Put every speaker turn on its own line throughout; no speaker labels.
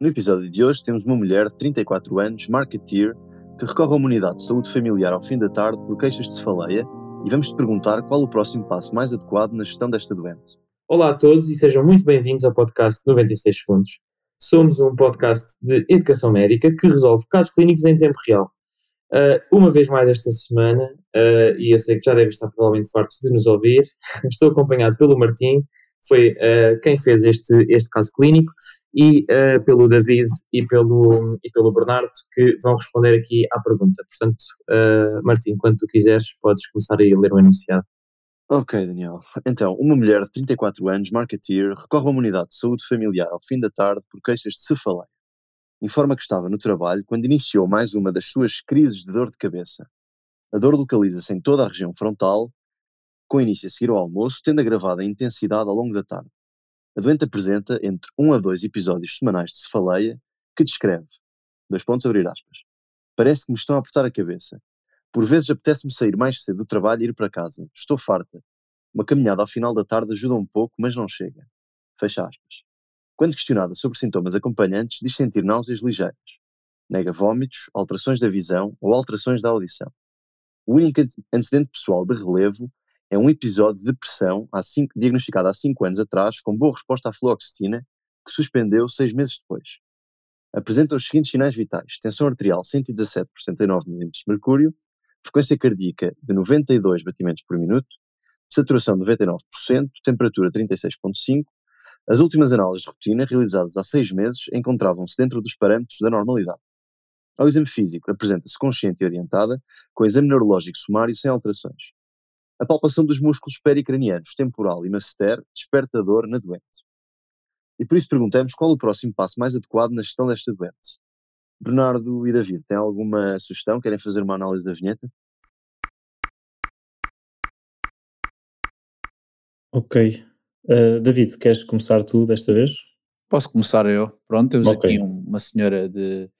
No episódio de hoje temos uma mulher de 34 anos, marketeer, que recorre a uma unidade de saúde familiar ao fim da tarde por queixas de cefaleia e vamos te perguntar qual o próximo passo mais adequado na gestão desta doença.
Olá a todos e sejam muito bem-vindos ao podcast 96 Segundos. Somos um podcast de educação médica que resolve casos clínicos em tempo real. Uh, uma vez mais esta semana, uh, e eu sei que já devem estar provavelmente fartos de nos ouvir, estou acompanhado pelo Martim, foi uh, quem fez este, este caso clínico, e uh, pelo David e pelo, e pelo Bernardo, que vão responder aqui à pergunta. Portanto, uh, Martim, quando tu quiseres, podes começar a ler o enunciado.
Ok, Daniel. Então, uma mulher de 34 anos, marketeer, recorre a uma unidade de saúde familiar ao fim da tarde por queixas de cefaleia. Informa que estava no trabalho quando iniciou mais uma das suas crises de dor de cabeça. A dor localiza-se em toda a região frontal, com início a seguir ao almoço, tendo agravado a intensidade ao longo da tarde. A doente apresenta entre um a dois episódios semanais de cefaleia que descreve, dois pontos abrir aspas, parece que me estão a apertar a cabeça. Por vezes apetece-me sair mais cedo do trabalho e ir para casa. Estou farta. Uma caminhada ao final da tarde ajuda um pouco, mas não chega. Fecha aspas. Quando questionada sobre sintomas acompanhantes, diz sentir náuseas ligeiras. Nega vômitos, alterações da visão ou alterações da audição. O único antecedente pessoal de relevo é um episódio de depressão há cinco, diagnosticado há 5 anos atrás, com boa resposta à fluoxetina, que suspendeu seis meses depois. Apresenta os seguintes sinais vitais: tensão arterial 117 por 79 mm de mercúrio, frequência cardíaca de 92 batimentos por minuto, saturação de 99%, temperatura 36,5. As últimas análises de rotina, realizadas há seis meses, encontravam-se dentro dos parâmetros da normalidade. Ao exame físico, apresenta-se consciente e orientada, com exame neurológico sumário sem alterações a palpação dos músculos pericranianos, temporal e masseter, despertador na doente. E por isso perguntamos qual o próximo passo mais adequado na gestão desta doente. Bernardo e David, têm alguma sugestão? Querem fazer uma análise da vinheta?
Ok. Uh, David, queres começar tu desta vez?
Posso começar eu. Pronto, temos okay. aqui uma senhora de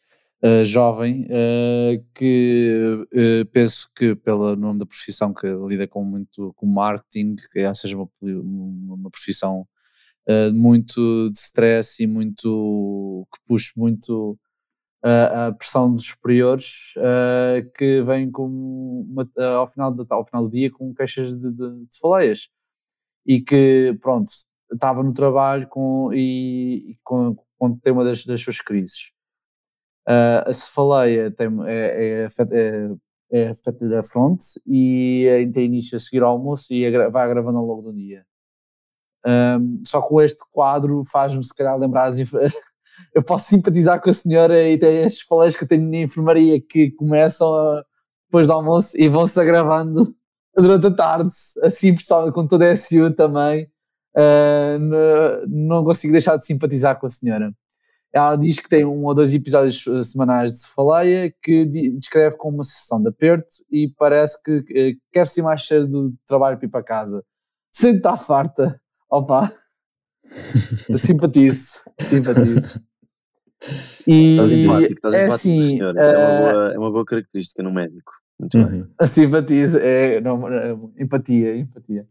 uh, jovem, uh, que uh, penso que pelo nome da profissão que lida com muito com marketing, que é, seja uma, uma profissão muito de stress e muito que puxa muito a pressão dos superiores, que vem com uma, ao, final de, ao final do dia com queixas de, de, de e que pronto estava no trabalho com, e, e com, quando tem uma das, das suas crises. Uh, a cefaleia tem, é, é, é, é afeta da fronte e tem início a seguir ao almoço e vai agravando ao longo do dia. Um, só com este quadro faz-me se calhar lembrar eu posso simpatizar com a senhora e tem as faleias que eu tenho na enfermaria que começam a, depois do almoço e vão-se agravando durante a tarde, assim pessoal, com toda a SU também, uh, não consigo deixar de simpatizar com a senhora. Ela diz que tem um ou dois episódios eh, semanais de cefaleia que descreve como uma sessão de aperto e parece que uh, quer ser mais cheio do trabalho para ir para casa. Sente estar farta, opa, simpatizo, simpatizo.
E estás empático, estás é assim, senhor. Isso uh, é, uma eh, boa, é uma boa característica no médico. Muito uhum. bem.
Simpatizo, é, não, empatia, empatia.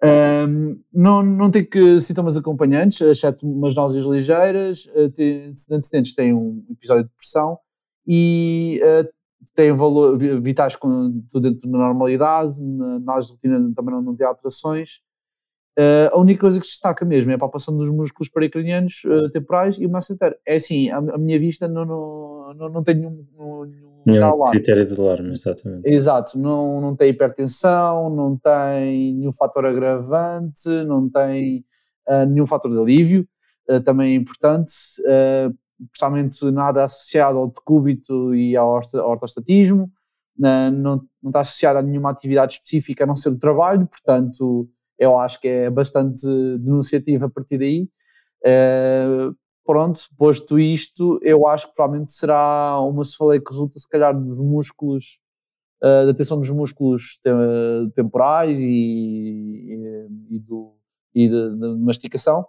Um, não, não tem que sintomas acompanhantes, exceto umas náuseas ligeiras, tem, antecedentes têm um episódio de depressão e uh, têm valor, vitais com, dentro da normalidade, na análise de rotina também não, não tem alterações. Uh, a única coisa que se destaca mesmo é a palpação dos músculos pericranianos uh, temporais e o masseter. É assim, a, a, minha vista não, não, não, não tem nenhum, nenhum
é critério de alarme, exatamente.
Exato, não, não tem hipertensão, não tem nenhum fator agravante, não tem uh, nenhum fator de alívio, também é importante, principalmente nada associado ao decúbito e ao ortostatismo, não, não está associado a nenhuma atividade específica a não ser o trabalho, portanto eu acho que é bastante denunciativo a partir daí. Uh, pronto, posto isto, eu acho que provavelmente será uma cefaleia que resulta se calhar dos músculos, uh, da tensão dos músculos temporais e, e, e, do, e da mastigação,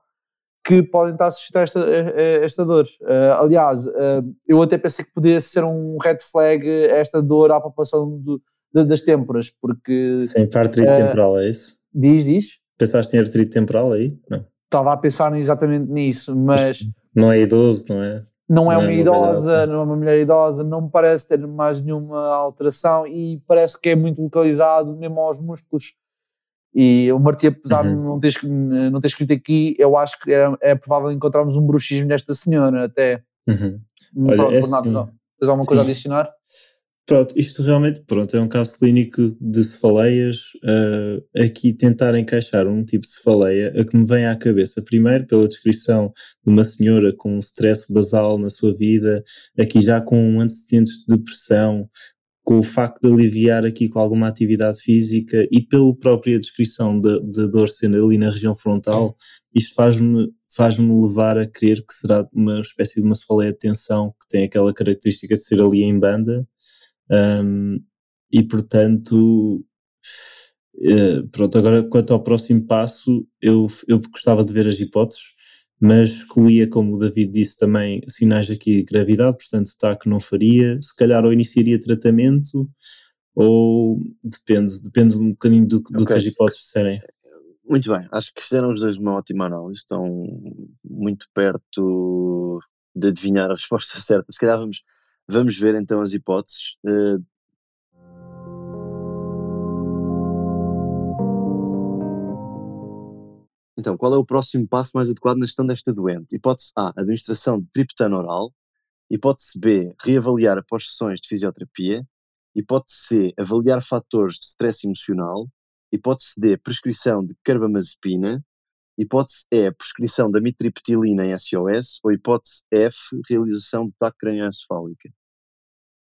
que podem estar a esta, a esta dor. Uh, aliás, uh, eu até pensei que poderia ser um red flag esta dor à população do, de, das têmporas, porque...
Sim, para artrite temporal, é isso?
Diz, diz.
Pensaste em artrite temporal aí? Não.
Estava a pensar exatamente nisso, mas
Não é idoso, não é?
Não é uma idosa, não é uma mulher idosa, não me parece ter mais nenhuma alteração e parece que é muito localizado mesmo aos músculos. E o Marti, apesar uhum. de não ter, não ter escrito aqui, eu acho que é, é provável encontrarmos um bruxismo nesta senhora até.
Uhum. Olha, Pronto,
é assim, Tens alguma coisa sim. a adicionar?
Pronto, isto realmente pronto, é um caso clínico de cefaleias. Uh, aqui tentar encaixar um tipo de cefaleia a que me vem à cabeça, primeiro pela descrição de uma senhora com um stress basal na sua vida, aqui já com antecedentes de depressão, com o facto de aliviar aqui com alguma atividade física e pela própria descrição da de, de dor sendo ali na região frontal, isto faz-me faz-me levar a crer que será uma espécie de uma cefaleia de tensão que tem aquela característica de ser ali em banda um, e portanto, uh, pronto, agora quanto ao próximo passo, eu, eu gostava de ver as hipóteses, mas excluía, como o David disse também, sinais aqui de gravidade, portanto, tá que não faria, se calhar ou iniciaria tratamento, ou depende, depende um bocadinho do, do okay. que as hipóteses disserem.
Muito bem, acho que fizeram os dois uma ótima análise, estão muito perto de adivinhar a resposta certa. Se calhar vamos Vamos ver então as hipóteses. Uh, Então, qual é o próximo passo mais adequado na gestão desta doente? Hipótese A, administração de triptano oral. Hipótese B, reavaliar após sessões de fisioterapia. Hipótese C, avaliar fatores de stress emocional. Hipótese D, prescrição de carbamazepina. Hipótese E, prescrição da mitriptilina em SOS. Ou hipótese F, realização de TAC crânioencefálica.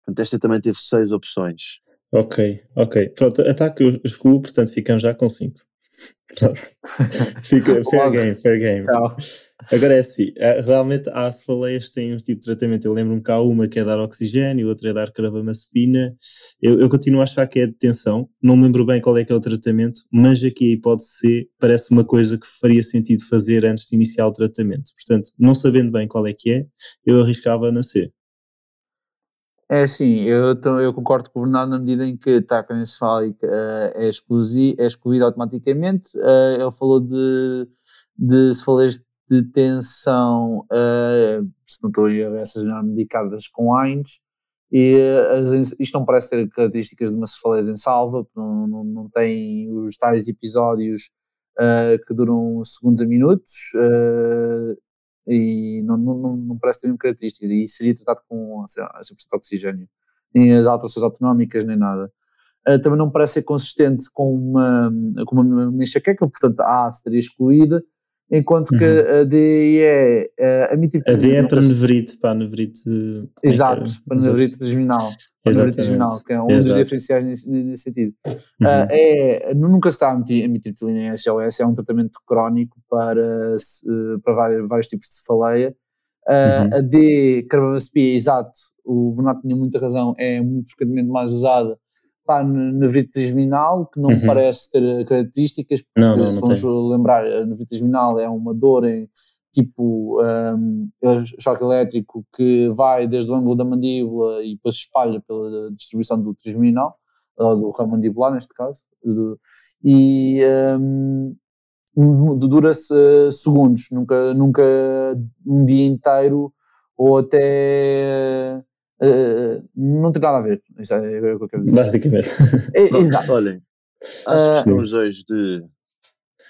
Portanto, esta também teve seis opções.
Ok, ok. Pronto, ataque eu excluo, portanto ficamos já com cinco. Pronto. Fica fair game, fair game. Tchau. Agora é assim, eh, realmente há cefaleias que têm um tipo de tratamento. Eu lembro-me que há uma que é dar oxigênio, outra é dar carbamazepina. Eu, eu continuo a achar que é detenção. Não me lembro bem qual é que é o tratamento, mas aqui a hipótese C parece uma coisa que faria sentido fazer antes de iniciar o tratamento. Portanto, não sabendo bem qual é que é, eu arriscava na C.
É assim, eu, eu concordo com o Bernardo na medida em que a encefálica uh, é, exclusi, é excluída automaticamente. Uh, ele falou de, de cefaleias de tensão, uh, se não estou a ver, essas não medicadas com AINES, e as, isto não parece ter características de uma cefaleia em salva, não, não, não tem os tais episódios que duram segundos a minutos, e não, não, não parece ter mesmo características. E seria tratado com a 100% de oxigênio, nem as alterações autonómicas, nem nada. Uh, também não parece ser consistente com uma, com uma, uma enxaqueca, portanto a A estaria excluída, enquanto que uhum. a D é a mitriptilina.
A D é para nevrite, para.
É Exato, para a nevrite terminal. Terminal, que é um Exato. dos diferenciais nesse, nesse sentido. Uhum. Uh, é, nunca se está a mitriptilina em SOS, é um tratamento crónico para, uh, para vários, vários tipos de cefaleia. Uh, uhum. A D, carbamazepina, exato, o Bernardo tinha muita razão, é muito frequentemente mais usada está na nevrite trigeminal, que não uhum. parece ter características, porque
não, não,
se vamos lembrar, a nevrite trigeminal é uma dor em tipo um, choque elétrico que vai desde o ângulo da mandíbula e depois se espalha pela distribuição do trigeminal, ou do ramo mandibular neste caso, e um, dura-se uh, segundos, nunca, nunca um dia inteiro ou até Uh, não tem nada a ver. Isso é, o que eu quero dizer.
Basicamente.
É, exato.
Olhem, acho que estão os dois de.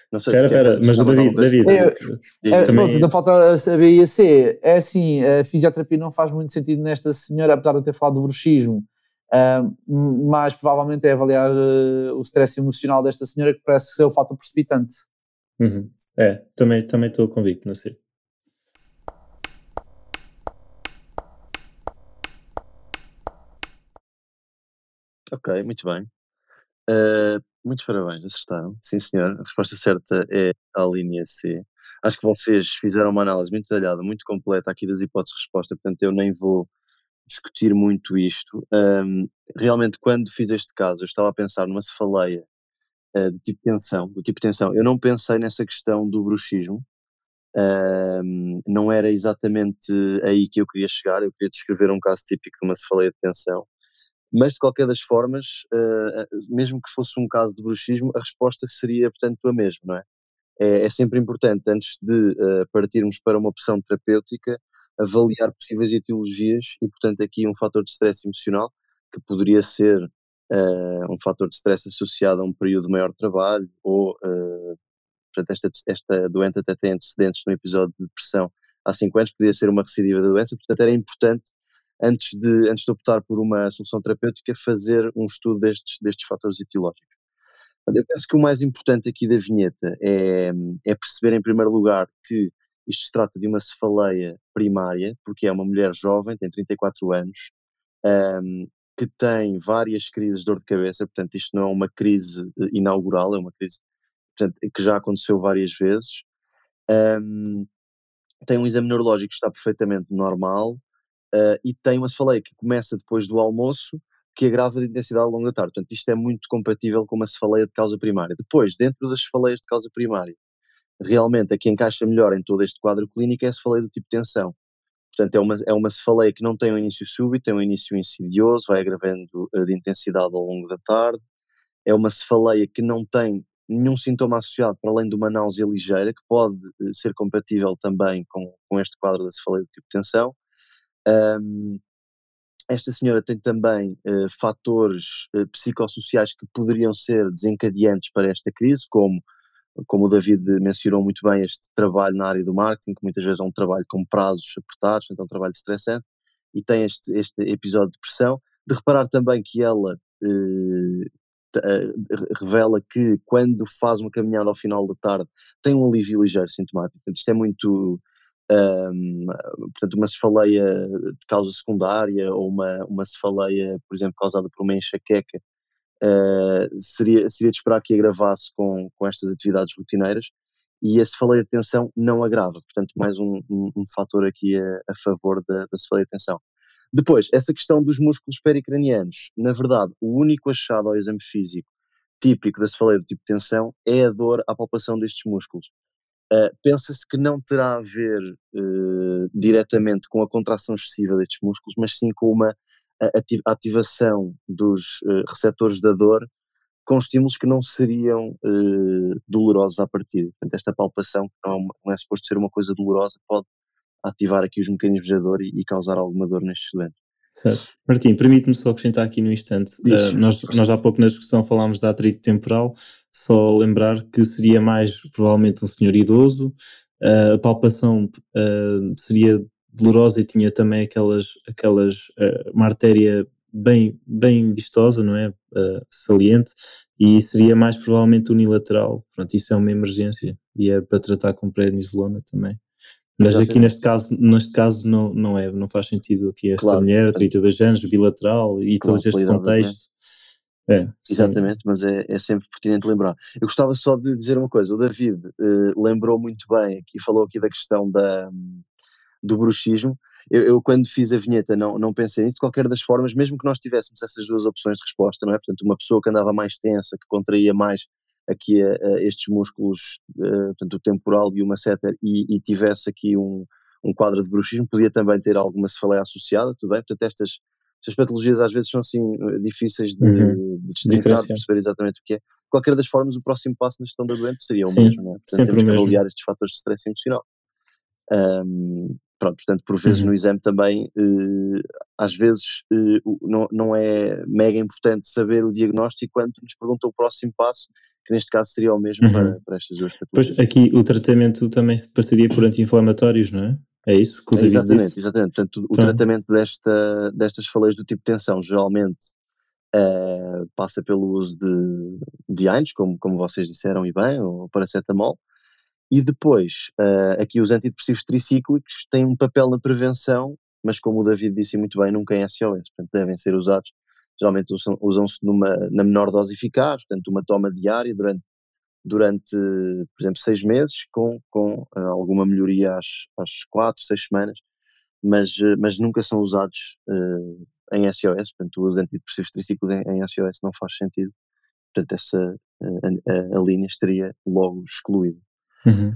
Não sei espera, espera, mas o David, David.
É, é, também... Pronto, falta saber e a C. É assim, a fisioterapia não faz muito sentido nesta senhora, apesar de ter falado do bruxismo. Uh, mas provavelmente é avaliar uh, o stress emocional desta senhora que parece ser o fator precipitante.
Uhum. É, também estou também convicto, não sei.
Ok, muito bem. Uh, muitos parabéns, acertaram. Sim, senhor. A resposta certa é a linha C. Acho que vocês fizeram uma análise muito detalhada, muito completa aqui das hipóteses de resposta, portanto eu nem vou discutir muito isto. Um, realmente, quando fiz este caso, eu estava a pensar numa cefaleia uh, de tipo tensão, do tipo tensão. Eu não pensei nessa questão do bruxismo. Um, não era exatamente aí que eu queria chegar. Eu queria descrever um caso típico de uma cefaleia de tensão. Mas, de qualquer das formas, uh, mesmo que fosse um caso de bruxismo, a resposta seria, portanto, a mesma, não é? é, é sempre importante, antes de uh, partirmos para uma opção terapêutica, avaliar possíveis etiologias e, portanto, aqui um fator de stress emocional, que poderia ser uh, um fator de stress associado a um período de maior trabalho, ou, uh, portanto, esta, esta doente até tem antecedentes no episódio de depressão há 5 anos, podia ser uma recidiva da doença, portanto, era importante, antes de, antes de optar por uma solução terapêutica, fazer um estudo destes, destes fatores etiológicos. Eu penso que o mais importante aqui da vinheta é, é perceber, em primeiro lugar, que isto se trata de uma cefaleia primária, porque é uma mulher jovem, tem 34 anos, um, que tem várias crises de dor de cabeça, portanto, isto não é uma crise eh, inaugural, é uma crise portanto, que já aconteceu várias vezes. Um, tem um exame neurológico que está perfeitamente normal uh, e tem uma cefaleia que começa depois do almoço, que agrava de intensidade ao longo da tarde. Portanto, isto é muito compatível com uma cefaleia de causa primária. Depois, dentro das cefaleias de causa primária, realmente a que encaixa melhor em todo este quadro clínico é a cefaleia do tipo de tensão. Portanto, é uma, é uma cefaleia que não tem um início súbito, tem um início insidioso, vai agravando uh, de intensidade ao longo da tarde. É uma cefaleia que não tem nenhum sintoma associado para além de uma náusea ligeira, que pode uh, ser compatível também com, com este quadro da cefaleia do tipo de tensão. Um, esta senhora tem também uh, fatores uh, psicossociais que poderiam ser desencadeantes para esta crise, como, como o David mencionou muito bem, este trabalho na área do marketing, que muitas vezes é um trabalho com prazos apertados, então um trabalho estressante, e tem este, este episódio de depressão. De reparar também que ela uh, revela que quando faz uma caminhada ao final da tarde tem um alívio ligeiro sintomático. Portanto, isto é muito um, portanto, uma cefaleia de causa secundária ou uma, uma cefaleia, por exemplo, causada por uma enxaqueca, uh, seria, seria de esperar que agravasse com, com estas atividades rotineiras e a cefaleia de tensão não agrava, portanto, mais um, um, um fator aqui a, a favor da, da cefaleia de tensão. Depois, essa questão dos músculos pericranianos, na verdade, o único achado ao exame físico típico da cefaleia do tipo de tensão é a dor à palpação destes músculos. Uh, Pensa-se que não terá a ver uh, diretamente com a contração excessiva destes músculos, mas sim com uma ativação dos uh, receptores da dor com estímulos que não seriam dolorosos à partida. Portanto, esta palpação, que não é, não é suposto ser uma coisa dolorosa, pode ativar aqui os mecanismos da dor e, e causar alguma dor nestes doentes.
Certo. Martim, permite-me só acrescentar aqui no instante. Uh, nós, nós há pouco na discussão falámos da atrito temporal, só lembrar que seria mais provavelmente um senhor idoso, uh, a palpação uh, seria dolorosa e tinha também aquelas, aquelas uma artéria bem, bem vistosa, não é? saliente, e seria mais provavelmente unilateral. Pronto, isso é uma emergência e é para tratar com prednisolona também. Mas Exatamente. aqui neste caso, neste caso não, não é, não faz sentido aqui esta claro, mulher, 32 anos, bilateral e claro, todo este contexto.
É, Exatamente, mas é, é sempre pertinente lembrar. Eu gostava só de dizer uma coisa, o David uh, lembrou muito bem aqui, falou aqui da questão da, do bruxismo, eu, eu, quando fiz a vinheta não, não pensei nisso, de qualquer das formas, mesmo que nós tivéssemos essas duas opções de resposta, não é? Portanto, uma pessoa que andava mais tensa, que contraía mais aqui a, a estes músculos, uh, portanto, o temporal e o masseter, e, e tivesse aqui um, um quadro de bruxismo, podia também ter alguma cefaleia associada, tudo bem? Portanto, estas, estas patologias às vezes são assim eh, difíceis de, uhum. de destrinçar, de perceber exatamente o que é. De qualquer das formas, o próximo passo na gestão da doente seria o Sim, mesmo, não é? Portanto, temos que avaliar estes fatores de stress emocional. Um, pronto, portanto, por vezes uhum. no exame também, uh, às vezes uh, não, não é mega importante saber o diagnóstico quando nos pergunta o próximo passo que neste caso seria o mesmo uhum. para, para estas duas patologias.
Pois aqui o tratamento também passaria por anti-inflamatórios, não é? É isso que o David
Exatamente,
disse?
exatamente. Portanto, o tratamento desta, destas faleias do tipo de tensão geralmente uh, passa pelo uso de, de AINES, como, como vocês disseram e bem, ou paracetamol, e depois, uh, aqui os antidepressivos tricíclicos têm um papel na prevenção, mas como o David disse muito bem, nunca em SOS, portanto devem ser usados geralmente usam-se na menor dose eficaz, portanto uma toma diária durante, durante por exemplo, seis meses, com, com uh, alguma melhoria às, às quatro, seis semanas, mas, uh, mas nunca são usados uh, em SOS, portanto os antidepressivos triciclos em, em SOS não faz sentido, portanto essa a, a, a linha estaria logo excluída.
Uhum.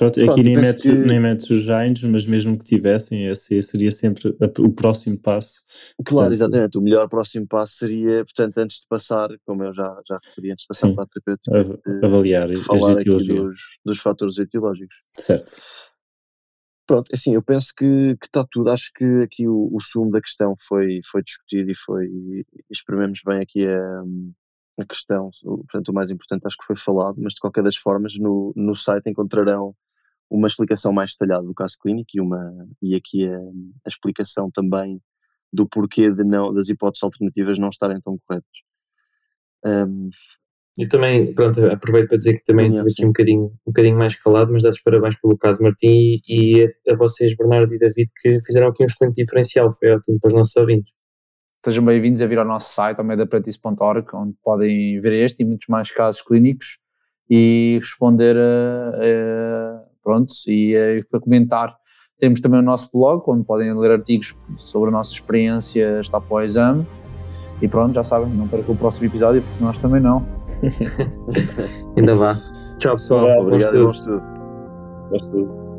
Pronto, aqui Pronto, nem, metes, que... nem metes os Giants, mas mesmo que tivessem, esse seria sempre o próximo passo.
Claro, portanto, exatamente. O melhor próximo passo seria, portanto, antes de passar, como eu já, já referi, antes de passar sim, para a terapêutica,
avaliar
de falar aqui dos, dos fatores etiológicos.
Certo.
Pronto, assim, eu penso que, que está tudo. Acho que aqui o, o sumo da questão foi, foi discutido e foi. E exprimemos bem aqui a, a questão. Portanto, o mais importante acho que foi falado, mas de qualquer das formas, no, no site encontrarão uma explicação mais detalhada do caso clínico e, uma, e aqui a, a explicação também do porquê de não, das hipóteses alternativas não estarem tão corretas. Um,
eu também, pronto, aproveito para dizer que também estive aqui um bocadinho, um bocadinho mais calado, mas dá-vos parabéns pelo caso Martim e, e a, a, vocês, Bernardo e David, que fizeram aqui um excelente diferencial, foi ótimo para os nossos ouvintes.
Sejam bem-vindos a vir ao nosso site, ao medapratice.org, onde podem ver este e muitos mais casos clínicos e responder a, a pronto, e a, a comentar. Temos também o nosso blog, onde podem ler artigos sobre a nossa experiência está após o exame. E pronto, já sabem, não percam o próximo episódio, porque nós também não.
Ainda vá. Tchau, pessoal.
Obrigado, bom estudo. Bom estudo.